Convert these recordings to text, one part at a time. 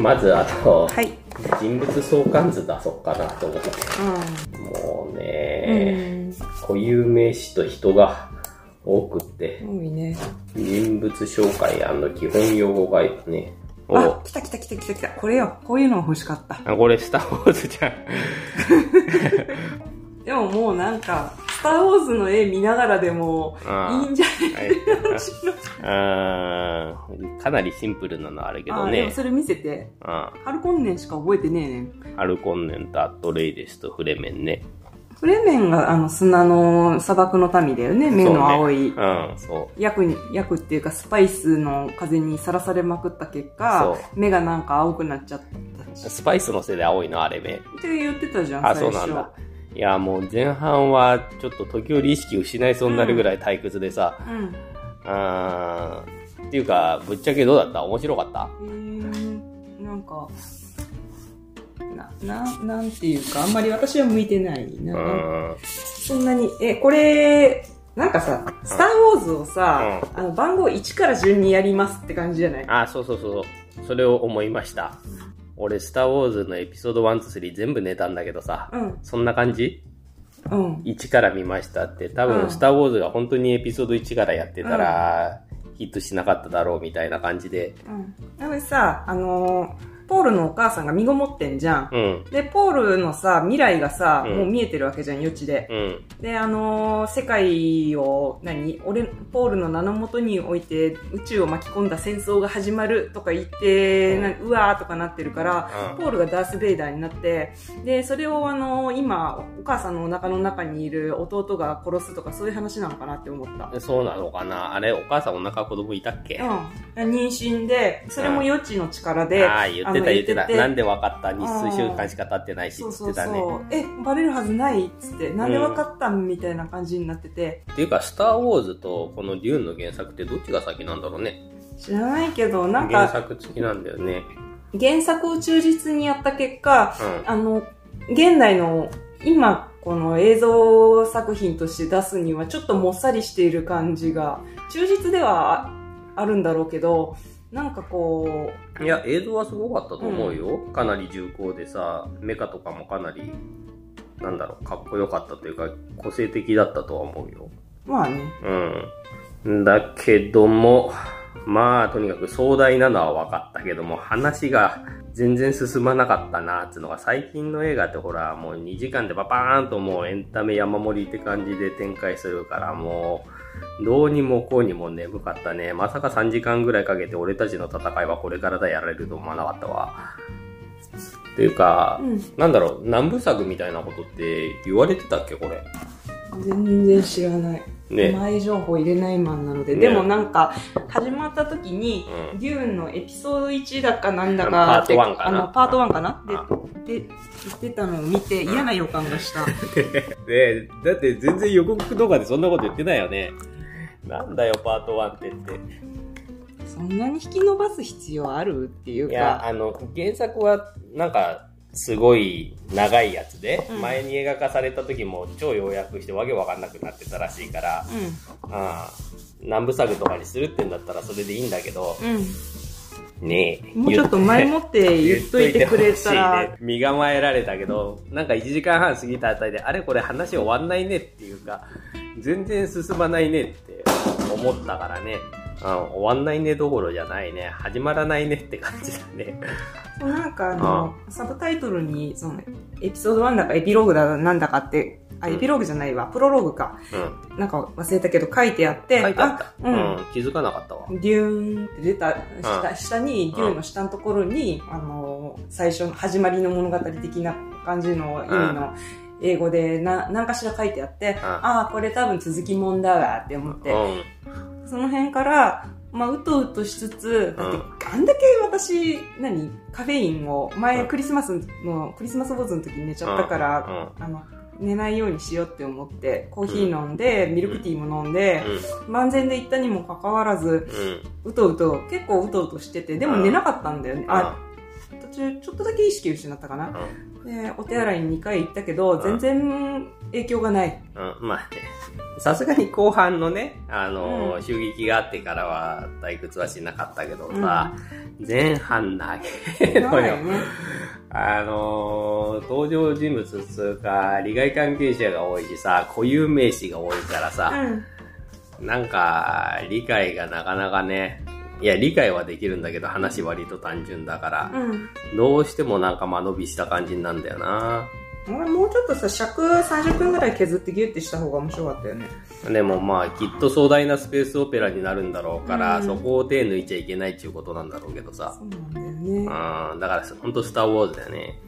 まずあと、はい。人物相関図出そうかなと思って。もううね、ん。固有名詞と人が多くって、多いね。人物紹介基本用語ガイドね。おあ、来た来た来た来た来た。これよ。こういうのが欲しかった。あ、これスターウォーズじゃん。でももうなんか、スターウォーズの絵見ながらでもあいいんじゃないかなりシンプルなのあるけどね。それ見せて。あハルコンネンしか覚えてねえねん。ハルコンネンとアットレイデスとフレメンね。フレメンがあの砂の砂漠の民だよね。目の青い。うん、そ薬に、薬っていうかスパイスの風にさらされまくった結果そ、目がなんか青くなっちゃったう。スパイスのせいで青いのあれ目。って言ってたじゃん、あ、最初。そうなんだ。いや、もう前半はちょっと時折意識失いそうになるぐらい退屈でさ、うん。あーっていうか、ぶっちゃけどうだった？面白かった？へーなんか、な、な、なんていうか、あんまり私は向いてないな。うん。そんなに、え、これ、なんかさ、スターウォーズをさ、あの、番号1から順にやりますって感じじゃない？あ、そうそうそう。それを思いました。俺、スター・ウォーズのエピソード1と3全部寝たんだけどさ、うん、そんな感じ？うん。1から見ましたって、多分、うんスター・ウォーズが本当にエピソード1からやってたら、ヒットしなかっただろうみたいな感じで。うん。なのでさ、あのーポールのお母さんが身ごもってんじゃん。うん。で、ポールのさ、未来がさ、うんもう見えてるわけじゃん、余地で。うん。で、あのー世界を、何？俺、ポールの名のもとにおいて宇宙を巻き込んだ戦争が始まるとか言って、うんなうわーとかなってるから、うんポールがダース・ベイダーになって、で、それをあのー今、お母さんのお腹の中にいる弟が殺すとかそういう話なのかなって思った。そうなのかな？あれ、お母さんお腹子供いたっけ？うん。妊娠で、それも余地の力で、ああ、言ってのた言ってた。なんでで分かった？日数週間しか経ってないしそうそうって言ってたね。そう。え、バレるはずない？っつって、なんでわかったん？みたいな感じになってて、っていうか、スター・ウォーズとこのデューンの原作ってどっちが先なんだろうね。知らないけど、なん原か、作付きなんだよね。原作を忠実にやった結果、うん。あの、現代の、今、この映像作品として出すにはちょっともっさりしている感じが、忠実ではああるんだろうけど、なんかこいや、映像はすごかったと思うよ。かなり重厚でさ、メカとかもかなり、なんだろう、かっこよかったというか、個性的だったとは思うよ。う、まあね、うん。だけども、まあ、とにかく壮大なのは分かったけども、話が全然進まなかったな、っていうのが、最近の映画ってほら、もう2時間でパパーンともうエンタメ山盛りって感じで展開するから、もう、どうにもこうにも眠かったね。まさか3時間ぐらいかけて俺たちの戦いはこれからだやられると思わなかったわ。っていうか、うんなんだろう、南部作みたいなことって言われてたっけ、これ。全然知らない。ね。前情報入れないマンなので、ねでもなんか、始まった時に、うんデューンのエピソード1だかなんだかって、パート1かなあの、パート1かな？あで、で、言ってたのを見て嫌な予感がした。ねだって全然予告動画でそんなこと言ってないよね。なんだよ、パート1ってって。そんなに引き伸ばす必要あるっていういや、か、あの、原作は、なんか、すごい長いやつで、うん前に映画化された時も超要約してわけわかんなくなってたらしいから、うああ南部作とかにするってんだったらそれでいいんだけど、ん、ねえ。うん。もうちょっと前もって言っといてくれたら、身構えられたけど、なんか1時間半過ぎたあたりで、あれこれ話終わんないねっていうか、全然進まないねって思ったからね。うん、終わんないねどころじゃないね。始まらないねって感じだね。そうなんかあの、サブタイトルに、その、エピソード1だかエピローグだなんだかって、あ、うんエピローグじゃないわ、プロローグか。うん。なんか忘れたけど書いてあって、書いてあった。ううんん、気づかなかったわ。デューンって出た下,、下に、デューンの下のところに、あの、最初の始まりの物語的な感じの意味の英語でな、何かしら書いてあって、ああ、これ多分続きもんだわって思って、うん。その辺から、まあ、うとうとしつつ、だって、うんあんだけ私、何？カフェインを、前うん。クリスマスの、クリスマス坊主の時に寝ちゃったから、あの、寝ないようにしようって思って、コーヒー飲んで、ミルクティーも飲んで、万全で行ったにもかかわらず、うとうと、結構うとうとしてて、でも寝なかったんだよね。あ、途中、ちょっとだけ意識失ったかな。で、お手洗いに2回行ったけど、全然影響がない。うん、まあね。さすがに後半のね、あの、うん、襲撃があってからは退屈はしなかったけどさ、うん、前半投げのよ。ね、あの登場人物つうか、利害関係者が多いしさ、固有名詞が多いからさ、うん、なんか、理解がなかなかね、いや、理解はできるんだけど、話割と単純だから、どうしてもなんか間延びした感じなんだよな。もうちょっとさ、尺30分ぐらい削ってギュッてした方が面白かったよね。でもまあ、きっと壮大なスペースオペラになるんだろうから、うん、そこを手抜いちゃいけないっていうことなんだろうけどさ。そうなんだよね。うん、だから本当スターウォーズだよね。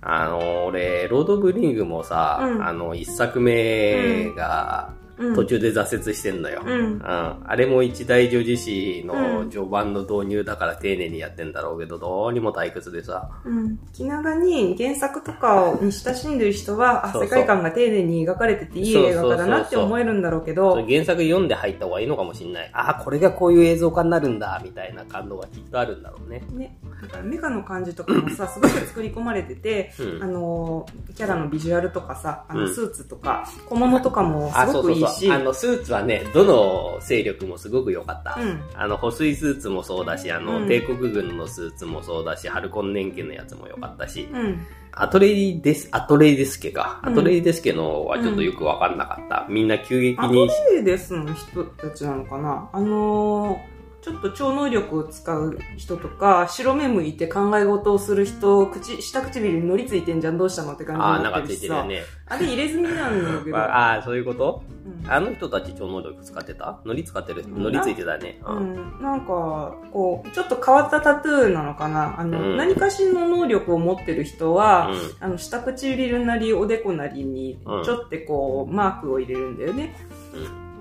あの、俺、ロード・オブ・リングもさ、うん、あの、一作目が、途中で挫折してんのよ。うん。うん、あれも一大女子誌の序盤の導入だから丁寧にやってんだろうけど、どうにも退屈でさ。うん。気長に原作とかに親しんでる人は、あ、世界観が丁寧に描かれてていい映画だなって思えるんだろうけど。原作読んで入った方がいいのかもしんない。あ、これがこういう映像化になるんだ、みたいな感動がきっとあるんだろうね。ね。だからメカの感じとかもさ、すごく作り込まれてて、うん、あの、キャラのビジュアルとかさ、あの、スーツとか、小物とかもすごくいいし。あの、スーツはね、どの勢力もすごく良かった。うん、あの、保水スーツもそうだし、あの、うん、帝国軍のスーツもそうだし、ハルコン年家のやつも良かったし、うん、アトレイデス、アトレイデスケか。アトレイデスケのはちょっとよくわかんなかった。みんな急激に。アトレイデスの人たちなのかな？あのーちょっと超能力を使う人とか、白目向いて考え事をする人、口、下唇に乗りついてんじゃん、どうしたのって感じになってるしさ。あ、ね。あれ入れ墨なんだけど。ああ、そういうこと、うん、あの人たち超能力使ってた？乗り使ってる？乗りついてたね。うん。なんか、こう、ちょっと変わったタトゥーなのかな？あの、うん、何かしらの能力を持ってる人は、うん、あの、下唇なりおでこなりに、ちょっとこう、マークを入れるんだよね。うん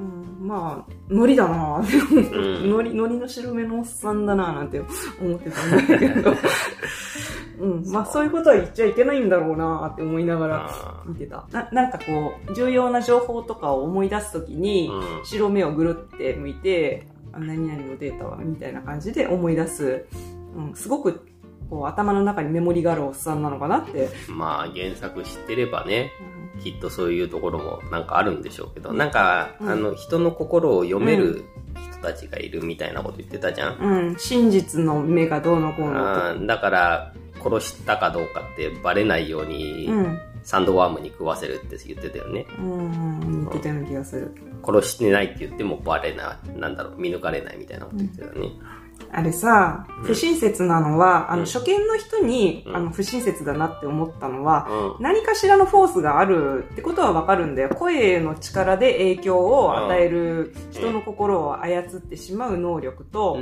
まあ、ノリだな。ぁ、うん、ノリ、ノリの白目のおっさんだなぁなんて思ってたんだけど、うん、まあそう。いうことは言っちゃいけないんだろうなって思いながら見てた。な、なんかこう、重要な情報とかを思い出すときに、白目をぐるって向いて、何々のデータはみたいな感じで思い出す、うん、すごくこう頭の中にメモリがあるおっさんなのかなって。まあ原作知ってればね、うん、きっとそういうところもなんかあるんでしょうけど、なんか、うん、あの人の心を読める人たちがいるみたいなこと言ってたじゃん。うん、真実の目がどうのこうのと。だから殺したかどうかってバレないように、サンドワームに食わせるって言ってたよね。うん、言ってたような気がする。殺してないって言ってもバレない、なんだろう、見抜かれないみたいなこと言ってたね。うんあれさ、不親切なのは、あの、初見の人に、あの、不親切だなって思ったのは、何かしらのフォースがあるってことはわかるんだよ。声の力で影響を与える、人の心を操ってしまう能力と、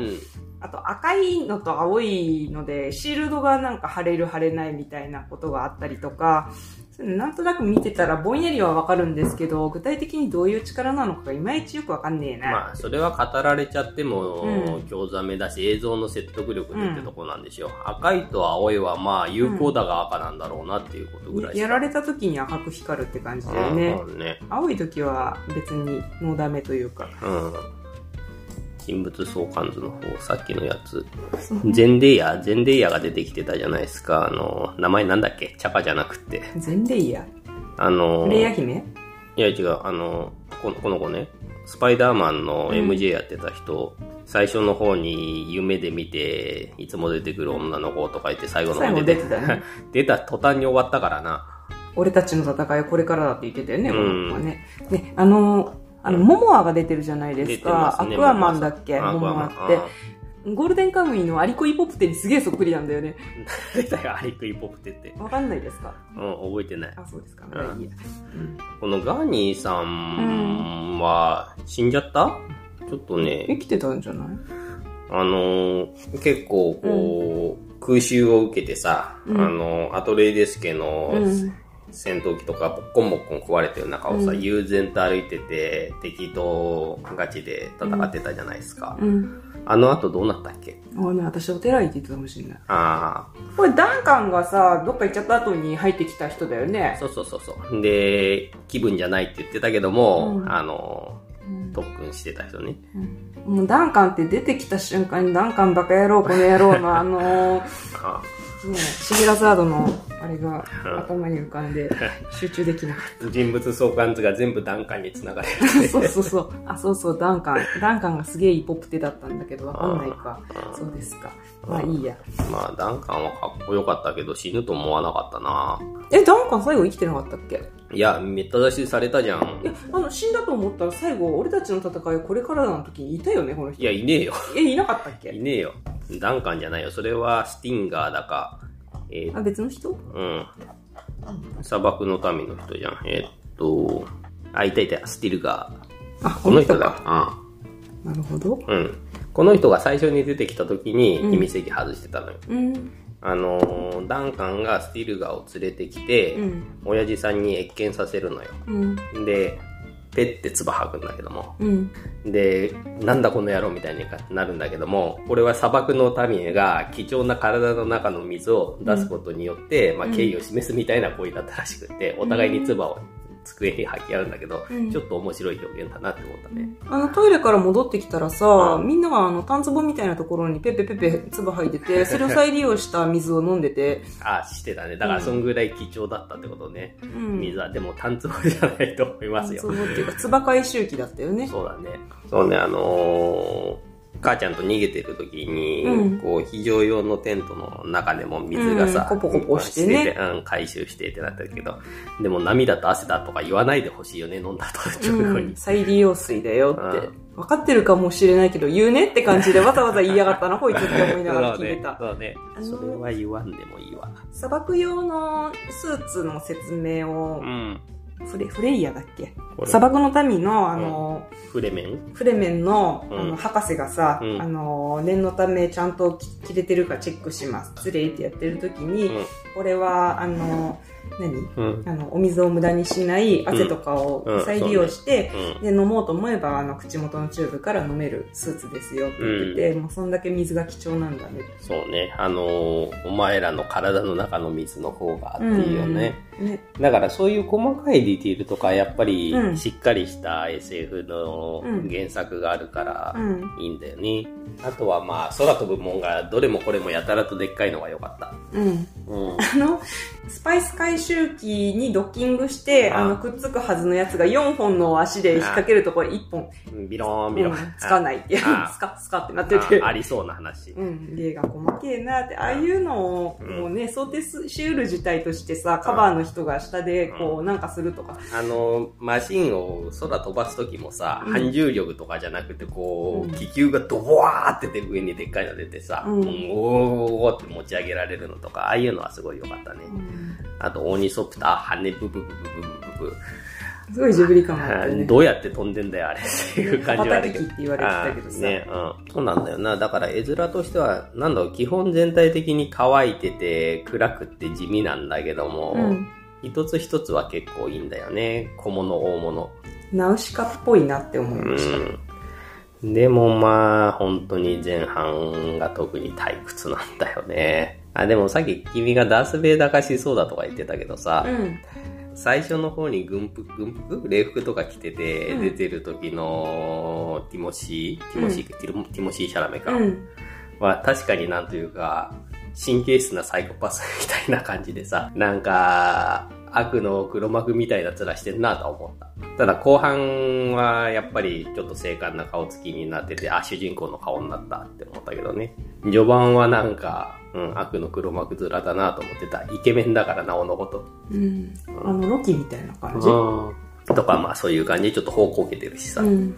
あと赤いのと青いので、シールドがなんか腫れる腫れないみたいなことがあったりとか、なんとなく見てたらぼんやりはわかるんですけど、具体的にどういう力なのかがいまいちよくわかんねえな。まあ、それは語られちゃっても、興ざめだし、映像の説得力でってとこなんでしょう。うん、赤いと青いはまあ、有効だが赤なんだろうなっていうことぐらい、うん、やられた時に赤く光るって感じだよね。ね青い時は別にノーダメというか。うん人物相関図の方、さっきのやつ。ゼンデイヤ、ゼンデイヤが出てきてたじゃないですか。あの、名前なんだっけ？チャカじゃなくて。ゼンデイヤ？あの、レイヤ姫？いや違う、あの、このこの子ね、スパイダーマンの MJ やってた人、うん、最初の方に夢で見て、いつも出てくる女の子とか言って最後の方で出てた、ね、出た途端に終わったからな。俺たちの戦いはこれからだって言ってたよね、うん、このね。ね、あの、あの、モモアが出てるじゃないですか。すね、アクアマンだっけ？モモアって。ゴールデンカムイのアリコイポプテにすげえそっくりなんだよね。誰だよ、アリコイポプテって。わかんないですか？うん、覚えてない。あ、そうですか。うん、いいや、このガーニーさんは、死んじゃった、ちょっとね。生きてたんじゃない？あのー、結構こう、空襲を受けてさ、あの、アトレイデス家の、戦闘機とかボッコンボッコン壊れてる中をさ、うん、悠然と歩いてて、敵とガチで戦ってたじゃないですか。うん、あの後どうなったっけ？あね、私お寺行ってたかもしれない。ああ。これダンカンがさ、どっか行っちゃった後に入ってきた人だよね。そうそうそうそう。で、気分じゃないって言ってたけども、うん、あの、特訓してた人ね。もうダンカンって出てきた瞬間にダンカンバカ野郎この野郎のあの ー、ね、シゲラザードのあれが頭に浮かんで 集中できなかっ人物相関図が全部ダンカンにつながれた。そうそうそう。あ、そうそう、ダンカン。ダンカンがすげえいいポップテだったんだけど、わかんないか。そうですか。まあいいや。まあ、ダンカンはかっこよかったけど、死ぬと思わなかったなえ、ダンカン最後生きてなかったっけ？いや、めった出しされたじゃん。いや、あの、死んだと思ったら最後、俺たちの戦いこれからの時にいたよね、この人。いや、いねえよ。え、いなかったっけ？いねえよ。ダンカンじゃないよ。それはスティンガーだか。えー、あ、別の人？うん。砂漠の民の人じゃん。えー、っと、あ、いたいた、スティルガー。あ、この人だ。うん。なるほど。うん。この人が最初に出てきた時に秘密石外してたのよ。うん。あのダンカンがスティルガーを連れてきて、うん、親父さんに謁見させるのよ。うん、で、ペッて唾吐くんだけども、うん、で、なんだこの野郎みたいになるんだけども、これは砂漠の民が貴重な体の中の水を出すことによって、まあ、敬意を示すみたいな行為だったらしくて、お互いに唾を机に吐き合うんだけど、うん、ちょっと面白い表現だなって思ったね。あの、トイレから戻ってきたらさ、うん、みんながあの、タンツボみたいなところにペペペペ唾吐いてて、それを再利用した水を飲んでて。あ、してたね。だからそんぐらい貴重だったってことね。うん、水は、でもタンツボじゃないと思いますよ。タンツボっていうか、唾回収器だったよね。そうだね。そうね、あのー母ちゃんと逃げてる時に、うん、こう、非常用のテントの中でも水がさ、うん、コポコポしてね。うん、回収してってなったけど、でも涙と汗だとか言わないでほしいよね、飲んだと、直に、再利用水だよって。分かってるかもしれないけど、言うねって感じでわざわざ言いやがったな、こいつって思いながら 聞いてた。そうね。そねそれは言わんでもいいわ。砂漠用のスーツの説明を、うんフレ、フレイヤだっけ？砂漠の民の、あの、うん、フレメン？フレメンの、あの、博士がさ、うん、あの、念のためちゃんと切れてるかチェックします。失礼ってやってる時に、うん、これは、あの、何、うん、あの、お水を無駄にしない汗とかを再利用して、うん、で、飲もうと思えば、あの、口元のチューブから飲めるスーツですよって言ってて、もうそんだけ水が貴重なんだね。そうね。あのー、お前らの体の中の水の方がっていうよね。ねだからそういう細かいディティールとか、やっぱり、しっかりした SF の原作があるから、いいんだよね。あとはまあ、空飛ぶもんが、どれもこれもやたらとでっかいのが良かった。うん。うん、あの、スパイス回収機にドッキングして、あの、くっつくはずのやつが4本の足で引っ掛けるところ1本。ビローンビローン。つかない。いや、スカスカってな ってて。ありそうな話。うん。例が細けえなって、ああいうのを、もうね、想定しうる事態としてさ、カバーの人が下でこう、なんかするとか。あの、マシンを空飛ばすときもさ、反重力とかじゃなくて、こう、気球がドボワーって上にでっかいの出てさ、うん、おーって持ち上げられるのとか、ああいうのはすごい良かったね。あと、オニソプター、羽ブブブブブブブ。すごいジブリ感ある、ね、どうやって飛んでんだよ、あれっていう感じはあるけど。って言われてたけどさ。ね、うん。そうなんだよな。だから絵面としては、なんだろう、基本全体的に乾いてて、暗くって地味なんだけども、うん、一つ一つは結構いいんだよね。小物、大物。ナウシカっぽいなって思いました。うんでもまあ、本当に前半が特に退屈なんだよね。あ、でもさっき君がダース・ベイダー化しそうだとか言ってたけどさ、うん、最初の方に軍服、軍服？礼服とか着てて、出てる時のティモシー、ティモシー、うん、ティモシー・シャラメか、うん、は確かになんというか、神経質なサイコパスみたいな感じでさ、なんか、悪の黒幕みたいな面してんなとは思った。ただ後半はやっぱりちょっと精悍な顔つきになってて、あ、主人公の顔になったって思ったけどね。序盤はなんか、うん、悪の黒幕面だなと思ってた。イケメンだからなおのこと。うん。あの、ロキみたいな感じ。とかまあそういう感じでちょっと方向けてるしさ。うん、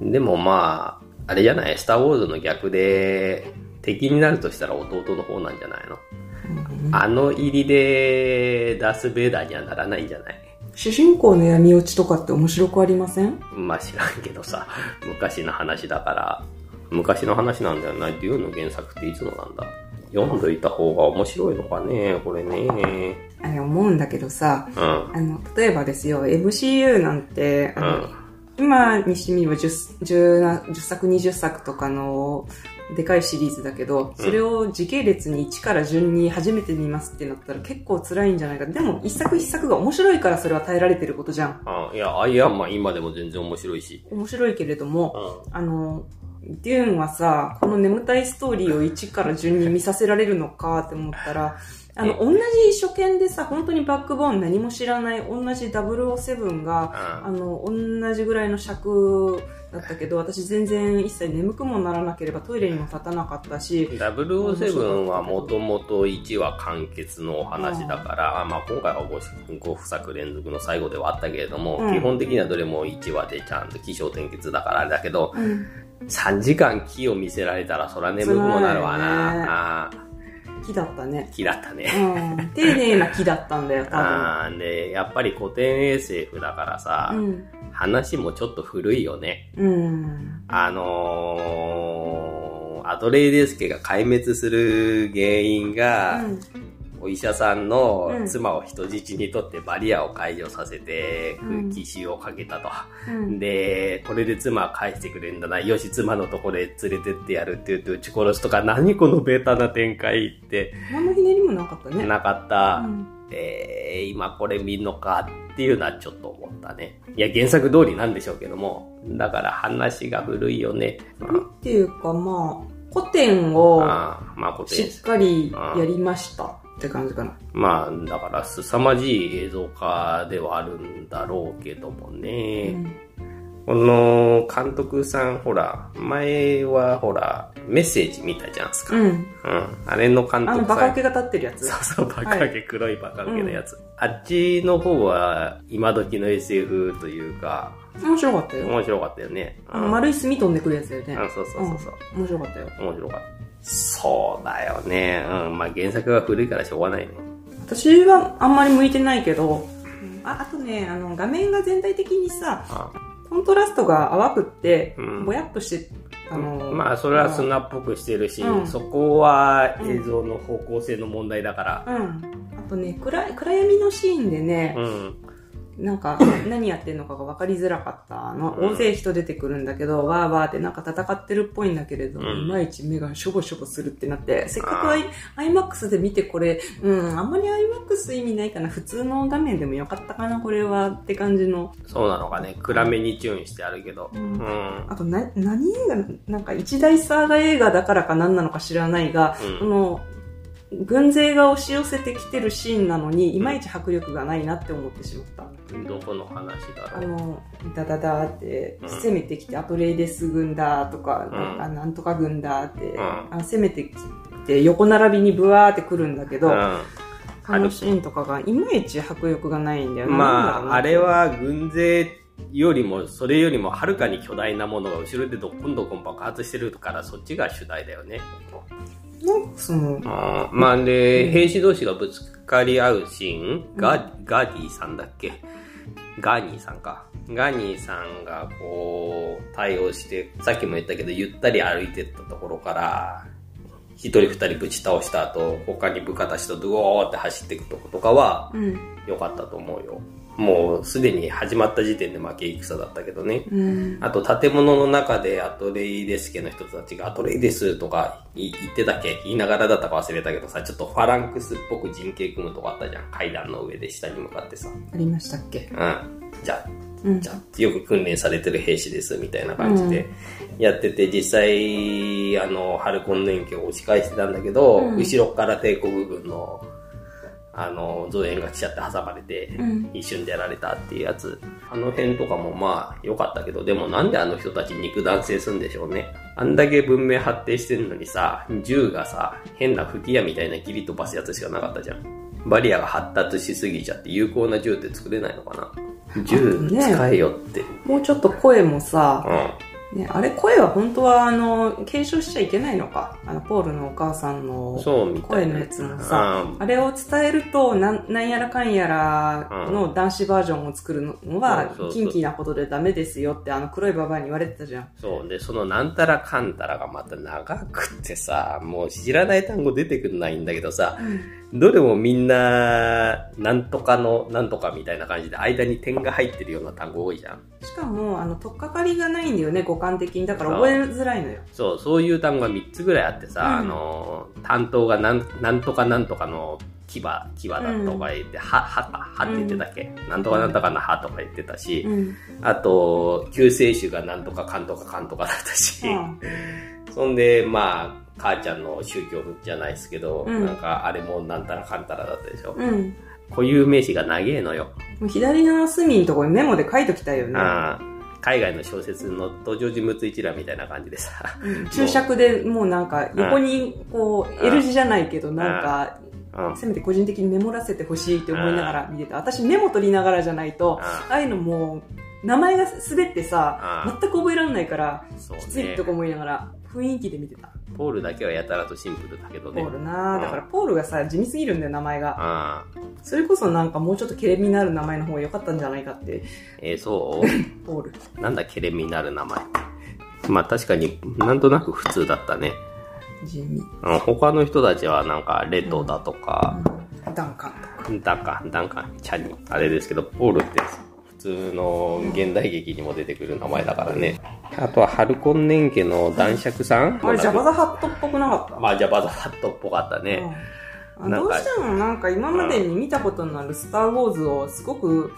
うん、でもまあ、あれじゃない、スターウォーズの逆で、敵になるとしたら弟の方なんじゃないの？あの入りでダース・ベイダーにはならないんじゃない？主人公の闇落ちとかって面白くありません？まあ知らんけどさ、昔の話だから、昔の話なんだよな。デューンの原作っていつのなんだ？読んどいた方が面白いのかね、これね。あれ思うんだけどさ、うん、あの、例えばですよ、MCU なんて、あの、うん、今にしてみれば 10, 10, 10作20作とかのでかいシリーズだけど、それを時系列に1から順に初めて見ますってなったら結構辛いんじゃないか。でも一作一作が面白いからそれは耐えられてることじゃん。あいや、アイアンマン今でも全然面白いし。面白いけれども、うん、あの、デューンはさ、この眠たいストーリーを1から順に見させられるのかって思ったら、あの、同じ初見でさ、本当にバックボーン何も知らない同じ007が、あの、同じぐらいの尺だったけど、私全然一切眠くもならなければトイレにも立たなかったし。007はもともと1話完結のお話だから、あまあ今回は 5, 5作連続の最後ではあったけれども、うん、基本的にはどれも1話でちゃんと起承転結だからあれだけど、うん、3時間木を見せられたらそら眠くもなるわな。木だったね。木だったね。うん。丁寧な木だったんだよ、多分。あで、やっぱり古典 SF だからさ、うん、話もちょっと古いよね。うん。あのー、アドレイデスケが壊滅する原因が、うんお医者さんの妻を人質にとってバリアを解除させて、奇襲をかけたと、うん、で、これで妻は返してくれるんだな。よし、妻のところへ連れてってやるって言って撃ち殺すとか、何このベタな展開って。何のひねりもなかったね。なかった。うん、えー、今これ見んのかっていうのはちょっと思ったね。いや、原作通りなんでしょうけども。だから話が古いよね。古いっていうかまあ、古典をしっかりやりました。って感じかな。まあ、だから、凄まじい映像化ではあるんだろうけどもね。うん、この監督さん、ほら、前はほら、メッセージ見たじゃんすか。うん。うん。あれの監督さん。あの、バカウケが立ってるやつ。そうそう、バカウケ、黒いバカウケのやつ。はい、あっちの方は、今時の SF というか、面白かったよ。面白かったよね。あの、丸い墨飛んでくるやつだよね。あそうそうそうそう、うん、面白かったよ。面白かった。そうだよね。うん。まあ原作が古いからしょうがないね。私はあんまり向いてないけど、ああとね、あの、画面が全体的にさ、あコントラストが淡くって、うん、ぼやっとして、あのまあ、それは砂っぽくしてるし、うん、そこは映像の方向性の問題だから。うん。あとね、暗暗闇のシーンでね、うん、なんか、何やってんのかが分かりづらかったの。大勢人出てくるんだけど、わーわーってなんか戦ってるっぽいんだけれど、いまいち目がしょぼしょぼするってなって、せっかくアイ IMAX で見てこれ、うん、あんまり IMAX 意味ないかな。普通の画面でもよかったかな、これはって感じの。そうなのかね。暗めにチューンしてあるけど。うん。うん、あと、な、何映画、なんか一大サーガ映画だからか何なのか知らないが、うん、この、軍勢が押し寄せてきてるシーンなのに、いまいち迫力がないなって思ってしまった。どこの話だろう？あの、ダダダって、攻めてきて、アトレイデス軍だとか、なんかなんとか軍だって、あ攻めてきて、横並びにブワーってくるんだけど、あのシーンとかがいまいち迫力がないんだよ。ね。まあ、あれは軍勢よりも、それよりもはるかに巨大なものが後ろでどこんどこん爆発してるから、そっちが主題だよね。なんかその、あまあで、兵士同士がぶつかり合うシーン、ガガディさんだっけ？ガーニーさんか。ガーニーさんがこう、対応して、さっきも言ったけど、ゆったり歩いてったところから、一人二人ぶち倒した後、他に部下たちとドゥーって走っていくとことかは、良かったと思うよ。もうすでに始まった時点で負け戦だったけどね。うん、あと建物の中でアトレイデス家の人たちがアトレイデスとか言ってたっけ？言いながらだったか忘れたけどさ、ちょっとファランクスっぽく陣形組むとこあったじゃん。階段の上で下に向かってさ。ありましたっけ？うん。じゃじゃあ、よく訓練されてる兵士です、みたいな感じでやってて、実際、あの、ハルコンの延期を押し返してたんだけど、うん、後ろから帝国軍のあの、造園が来ちゃって挟まれて、一瞬でやられたっていうやつ。あの辺とかもまあ良かったけど、でもなんであの人たち肉弾性するんでしょうね。あんだけ文明発展してるのにさ、銃がさ、変な吹き矢みたいな切り飛ばすやつしかなかったじゃん。バリアが発達しすぎちゃって有効な銃って作れないのかな銃使えよって、ね。もうちょっと声もさ、うんね、あれ声は本当はあの継承しちゃいけないのか。あのポールのお母さんの声のやつもさ、あれを伝えるとなんなんやらかんやらの男子バージョンを作るのは近畿なことでダメですよってあの黒いババアに言われてたじゃん。そう。でそのなんたらかんたらがまた長くってさもう知らない単語出てくるないんだけどさ、うん。どれもみんな、なんとかの、なんとかみたいな感じで、間に点が入ってるような単語多いじゃん。しかも、あの、とっかかりがないんだよね、五感的に。だから覚えづらいのよ。そう、そういう単語が3つぐらいあってさ、うん、あの、担当がなん、なんとかなんとかの牙、牙だとか言って、うん、は、はか、はって言ってたっけ、うん、なんとかなんとかのはとか言ってたし、うん、あと、救世主がなんとかかんとかかんとかだったし、そんで、まあ、母ちゃんの宗教じゃないですけど、うん。なんかあれもなんたらかんたらだったでしょ。うん。固有名詞が長えのよ。もう左の隅のところにメモで書いときたいよね。あー海外の小説の登場人物一覧みたいな感じでさ。うん注釈でもうなんか横にこう L 字じゃないけどなんかうん。せめて個人的にメモらせてほしいって思いながら見てた。私メモ取りながらじゃないと、あああいうのもう名前が滑ってさあ、全く覚えられないから、きついねと。か思いながら雰囲気で見てた。ポールだけはやたらとシンプルだけどね。ポールなうんだからポールがさ、地味すぎるんだよ、名前が。それこそなんかもうちょっとケレミのある名前の方が良かったんじゃないかって、えーそう？ポール。なんだ、ケレミになる名前？まあ確かになんとなく普通だったね。地味。うん他の人たちはなんか、レトだとか、ダンカンとか。ダンカン、ダンカン、チャニ、あれですけど、ポールって普通の現代劇にも出てくる名前だからね。あとは、ハルコンネン家の男爵さんあれ、ジャバザハットっぽくなかった？まあ、ジャバザハットっぽかったね。うんどうしてもなんか今までに見たことのあるスター・ウォーズをすごく、うん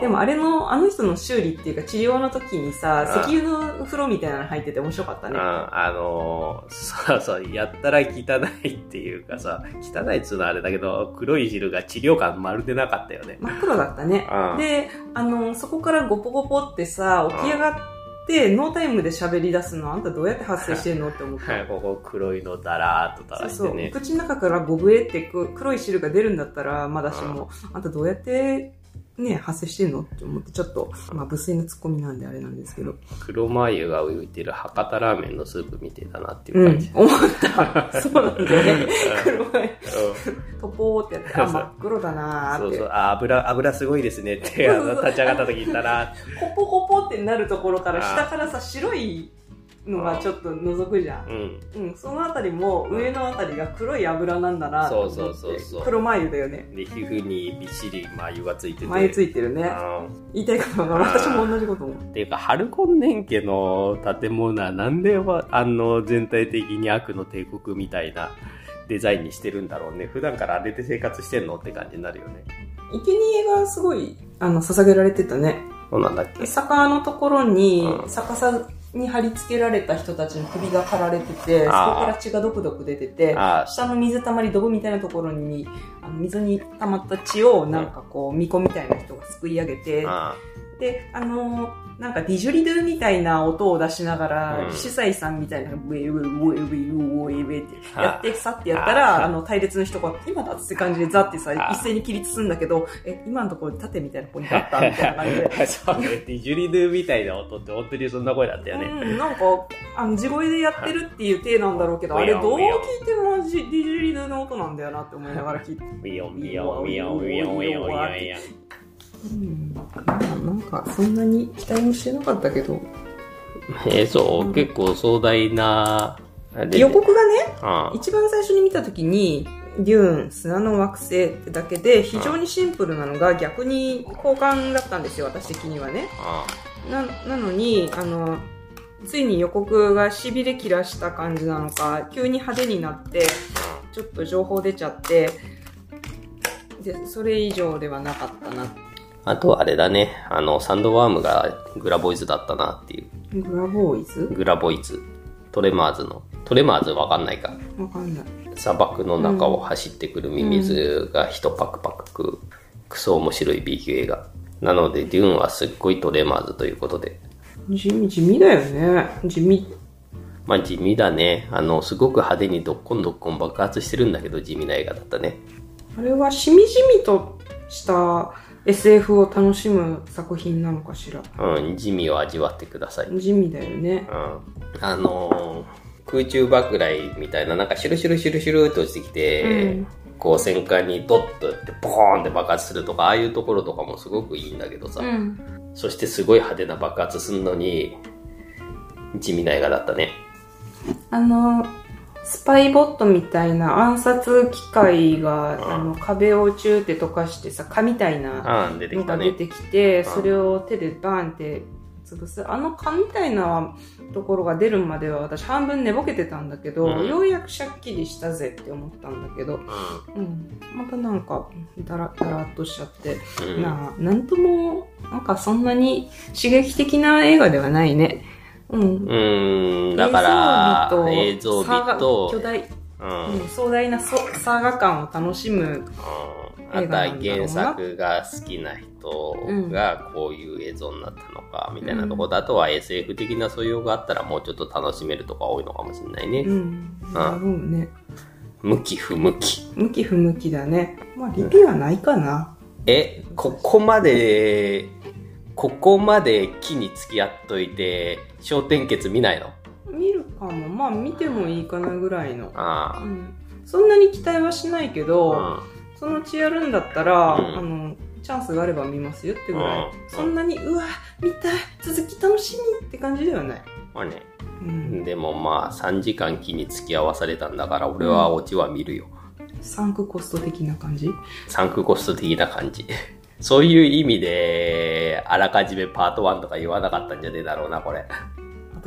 でもあれの、あの人の修理っていうか治療の時にさ、うん石油の風呂みたいなの入ってて面白かったね。ああのー そうそう、やったら汚いっていうかさ、汚いっつうのはあれだけど、黒い汁が治療感まるでなかったよね。真っ黒だったねう。んで、あの、そこからゴポゴポってさ、起き上がって、ノータイムで喋り出すのあんたどうやって発生してんのって思った。はい、ここ黒いのだらーっと垂そうそう。らしてね。口の中からボブエってく黒い汁が出るんだったらまだしも、あんたどうやってね、発生してんのって思って、ちょっと、まあ、無粋なツッコミなんであれなんですけど。黒マー油が浮いてる博多ラーメンのスープみてえだなっていううん感じ。、思った。そうなんだよね。黒い。うんトポーってやって、あ、真っ黒だなーって。そうそう、あ、油、油すごいですねって、あの、立ち上がった時に言ったら、コポコポってなるところから、あ下からさ、白いのがちょっと覗くじゃん。うん。うん、そのあたりも、上のあたりが黒い油なんだなと思ってそうそうそうそう黒眉だよね。で、皮膚にびっしりマー油がついてて。眉ついてるね。うん言いたいことが私も同じこと思う。っていうか、ハルコンネン家の建物はなんでわあの全体的に悪の帝国みたいなデザインにしてるんだろうね。普段からあれで生活してんのって感じになるよね。生贄がすごい、あの、捧げられてたね。そうなんだっけ？坂のところにう、ん逆さに貼り付けられた人たちの首が刈られてて、そこから血がドクドク出てて、あ下の水たまり、ドブみたいなところに、あの水に溜まった血を、なんかこう、巫女みたいな人がすくい上げて、あで、あのーなんかディジュリドゥみたいな音を出しながら、うん司祭さんみたいな、ウェイウェイウェイウェイウェイウェイってあやって、さってやったら、ああの、隊列の人が、今だって感じでザってさ、あ一斉に起立するんだけど、え、今のところで立てみたいなポイントあった？みたいな感じで。そうね。ディジュリドゥみたいな音って本当にそんな声だったよね。うん、なんか、あの、地声でやってるっていう体なんだろうけど、あれどう聞いてもジディジュリドゥの音なんだよなって思いながら聞いて。ビヨンビヨンビヨンビヨンビヨンビヨンビヨン。うん、なんか、そんなに期待もしてなかったけど。えーそう、結構壮大な、予告がね、あ一番最初に見た時に、デューン、砂の惑星ってだけで、非常にシンプルなのが逆に好感だったんですよ、私的にはね。あな、なのに、あの、ついに予告が痺れ切らした感じなのか、急に派手になって、ちょっと情報出ちゃって、で、それ以上ではなかったな。あとはあれだね、あの、サンドワームがグラボイズだったなっていう。グラボーイズ？グラボイズ。トレマーズの。トレマーズわかんないか。わかんない。砂漠の中を走ってくるミミズが一パクパク食う、クソ面白い B 級映画。なので、デューンはすっごいトレマーズということで。地味、地味だよね。地味。まあ地味だね。あの、すごく派手にどっこんどっこん爆発してるんだけど、地味な映画だったね。あれはしみじみとした SF を楽しむ作品なのかしら。うん、地味を味わってください。うん。地味だよね。あのー空中爆雷みたいな、なんかシュルシュルシュルシュルって落ちてきて、うんこう戦艦にドッとやってボーンって爆発するとか、ああいうところとかもすごくいいんだけどさ。うん。そしてすごい派手な爆発するのに、地味な映画だったね。あの、スパイボットみたいな暗殺機械が、あの、壁をチューって溶かしてさ、蚊みたいな。のが出てきて、んそれを手でバーンって潰す。あの蚊みたいなところが出るまでは私半分寝ぼけてたんだけど、うんようやくシャッキリしたぜって思ったんだけど、ううん。またなんか、だら、だらっとしちゃって、ん。なあ、なんとも、なんかそんなに刺激的な映画ではないね。うん。うん、だから、映映像美とと、巨大、うん、うん壮大なそサーガ感を楽しむ。うんあとは原作が好きな人がこういう映像になったのかみたいなところと、あとは SF 的な素養があったらもうちょっと楽しめるとか多いのかもしれないね。うん。なるほどね。向き不向き。向き不向きだね。まあ、リピはないかな。え、ここまで、ここまで木に付き合っといて、焦点結見ないの？見るかも。まあ、見てもいいかなぐらいの。あうん。そんなに期待はしないけど、あ。そのうちやるんだったら、うんあの、チャンスがあれば見ますよってぐらい。うんそんなに、うわ、見たい、続き楽しみって感じではない。まあね。うん。でもまあ3時間木に付き合わされたんだから俺はオチは見るよ。サンクコスト的な感じ？サンクコスト的な感じ。そういう意味で、あらかじめパート1とか言わなかったんじゃねえだろうな、これ。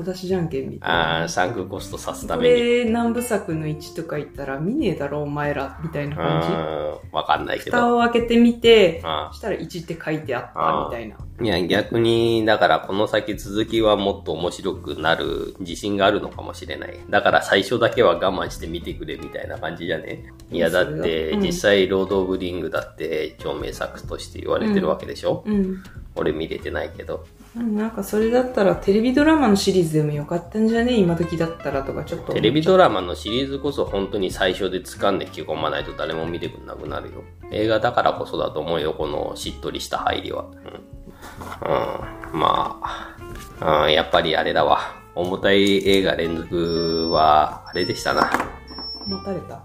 後出しじゃんけんみたいあなあ、。サンクコストさすたこめに。れ何部作の1とか言ったら見ねえだろお前らみたいな感じうん、わかんないけど。蓋を開けてみてあしたら1って書いてあったみたいないや、逆に、だからこの先続きはもっと面白くなる自信があるのかもしれない。だから最初だけは我慢して見てくれみたいな感じじゃね？いや、だって、うん実際、ロード・オブ・リングだって超名作として言われてるわけでしょ、うん俺見れてないけど。うんなんかそれだったらテレビドラマのシリーズでもよかったんじゃね？今時だったらとかちょっとテレビドラマのシリーズこそ本当に最初で掴んで着込まないと誰も見てくんなくなるよ。映画だからこそだと思うよ、このしっとりした入りは。うん。うん、まあ、うん、やっぱりあれだわ。重たい映画連続は、あれでしたな。持たれた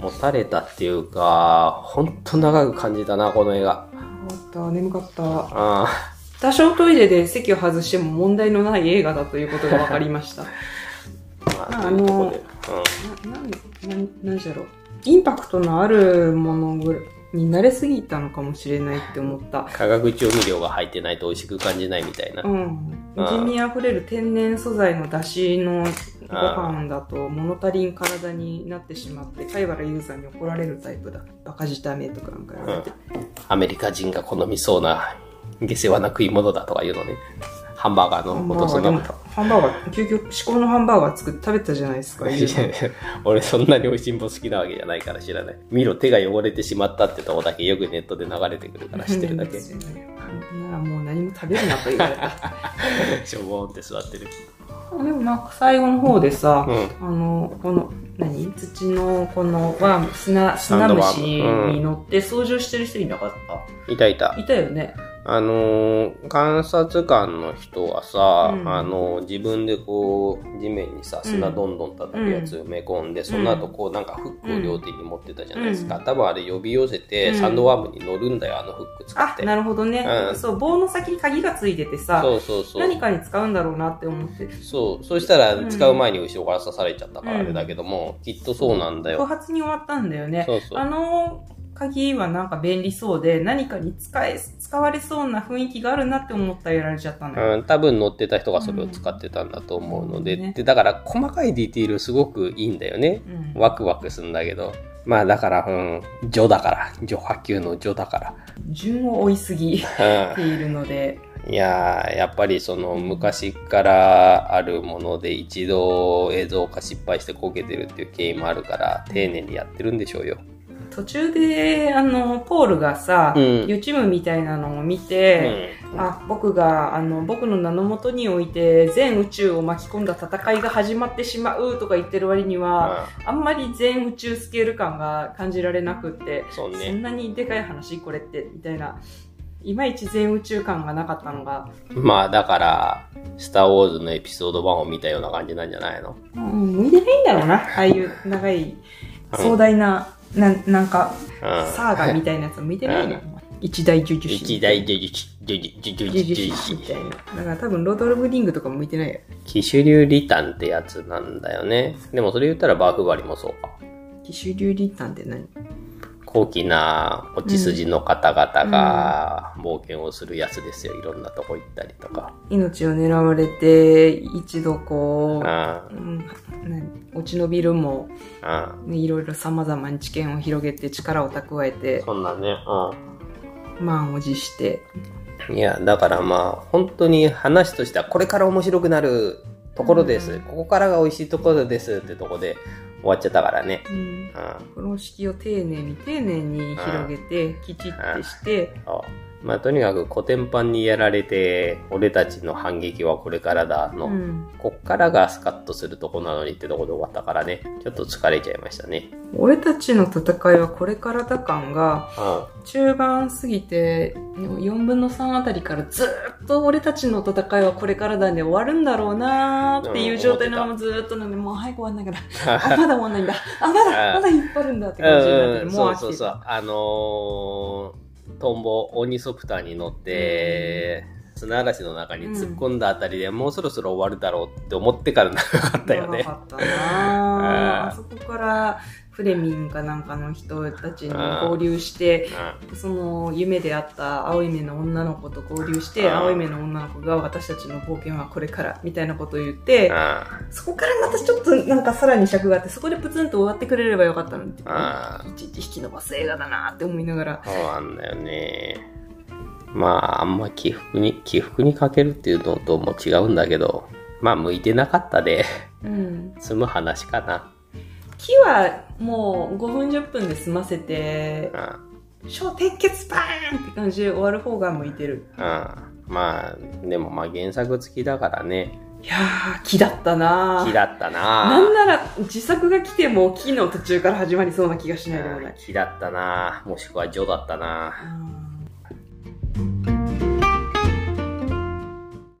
うん。持たれたっていうか、本当長く感じたな、この映画。終わった眠かったあ多少トイレで席を外しても問題のない映画だということが分かりました。まあ、あというとこで。ななんなんなんじゃろう。インパクトのあるものぐらいに慣れすぎたのかもしれないって思った。うん。化学調味料が入ってないと美味しく感じないみたいな。うん。あ地味あふれる天然素材の出汁のご飯だと物足りん体になってしまって貝原優さんに怒られるタイプだ。バカ舌めとかなんか言われて、アメリカ人が好みそうな下世話な食い物だとか言うのね。ハンバーガーのことそのバーガーでも。ハンバーガー究極至高のハンバーガー作って食べたじゃないですかいや俺そんなに美味しんぼ好きなわけじゃないから知らない。見ろ、手が汚れてしまったってとこだけよくネットで流れてくるから知ってるだけ。しならもう何も食べるなと言われた ょぼーんって座ってる。でもなんか最後の方でさ、うあのこの何？土のこのワーム砂砂虫に乗って操縦してる人いなかった、いたいた。いたよねあのー観察官の人はさ、うん。あのー自分でこう、地面にさ、砂どんどん叩くやつ埋め込んで、その後こうなんかフックを両手に持ってたじゃないですか。うん。多分あれ呼び寄せて、うん。サンドワームに乗るんだよ、あのフック使って。あなるほどね、うん。そう棒の先に鍵がついててさそうそうそう。何かに使うんだろうなって思って。そう。そしたら使う前に後ろから刺されちゃったからあれだけども、きっとそうなんだ不よ。発に終わったんだよね。そうそう。あの鍵はなんか便利そうで何かに使え使われそうな雰囲気があるなって思ったらやられちゃったのよ、うん、多分乗ってた人がそれを使ってたんだと思うので、うんねでだから細かいディティールすごくいいんだよね。うんワクワクするんだけど。まあだから、うん、序だから。序波級の序だか順を追いすぎら。ているのでうん。いやー、やっぱりその昔からあるもので一度映像化失敗してこけてるっていう経緯もあるから、丁寧にやってるんでしょうよ。途中であのポールがさ、うん。予知夢みたいなのを見うて、ん。あ僕があの僕の名のもとにおいて全宇宙を巻き込んだ戦いが始まってしまうとか言ってる割には、あんまり全宇宙スケール感が感じられなくって、そね。んなにでかい話これってみたいないまいち全宇宙感がなかったのが、まあだから、スター・ウォーズのエピソード1を見たような感じなんじゃないの？うん、向いてないんだろうなああいう長い壮大な、なんなんかうん。サーガみたいなやつ向いてないね、一大呪術師一大呪術、呪術、呪呪術、術呪師みたい術。なだから多分ロード・オブ・リングとかも向いてないよ騎手流リタンってやつなんだよね。でもそれ言ったらバーフバリもそうか。騎手流リタンって何？高貴な落ち筋の方々が冒険をするやつですよ。いろんなとこ行ったりとか。命を狙われて一度こう、あうん、何落ち延びるも、ね、いろいろ様々に知見を広げて力を蓄えてあ。そんなね。満を持していや、だからまあ、本当に話としては、これから面白くなるところです。うんここからが美味しいところですってとこで終わっちゃったからね。うんうん。風呂敷を丁寧に丁寧に広げて、きちってして、まあ、とにかく古典版にやられて、俺たちの反撃はこれからだの、うんこっからがスカッとするとこなのにってとこで終わったからね、ちょっと疲れちゃいましたね。俺たちの戦いはこれからだ感が、う中盤過ぎて、4分の3あたりからずっと俺たちの戦いはこれからだね、終わるんだろうなーっていう状態のままずっとなんで、もう早く終わんないから、あ、まだ終わんないんだ。あ、まだ、まだ引っ張るんだって感じになってもそうう飽きてた。そうそう。あのートンボ、オニソプターに乗って、砂嵐の中に突っ込んだあたりで、もうそろそろ終わるだろうって思ってから長かったよね。長かったなー あそこから、フレミンかなんかの人たちに合流して、その夢であった青い目の女の子と合流して、うん青い目の女の子が私たちの冒険はこれから、みたいなことを言って、うんそこからまたちょっとなんかさらに尺があって、そこでプツンと終わってくれればよかったのに、うんいちいち引き伸ばす映画だなって思いながら。そうなんだよね。まあ、あんま起伏に、起伏にかけるっていうのとも違うんだけど、まあ、向いてなかったで、うん。済む話かな。木はもう5分10分で済ませてう、ん。小鉄血バーンって感じで終わる方が向いてる。うん。まあ、でもまあ原作付きだからね、いやー、木だったなー木だったなんななら自作が来ても木の途中から始まりそうな気がしないでもない。木だったなもしくはジョだったなうん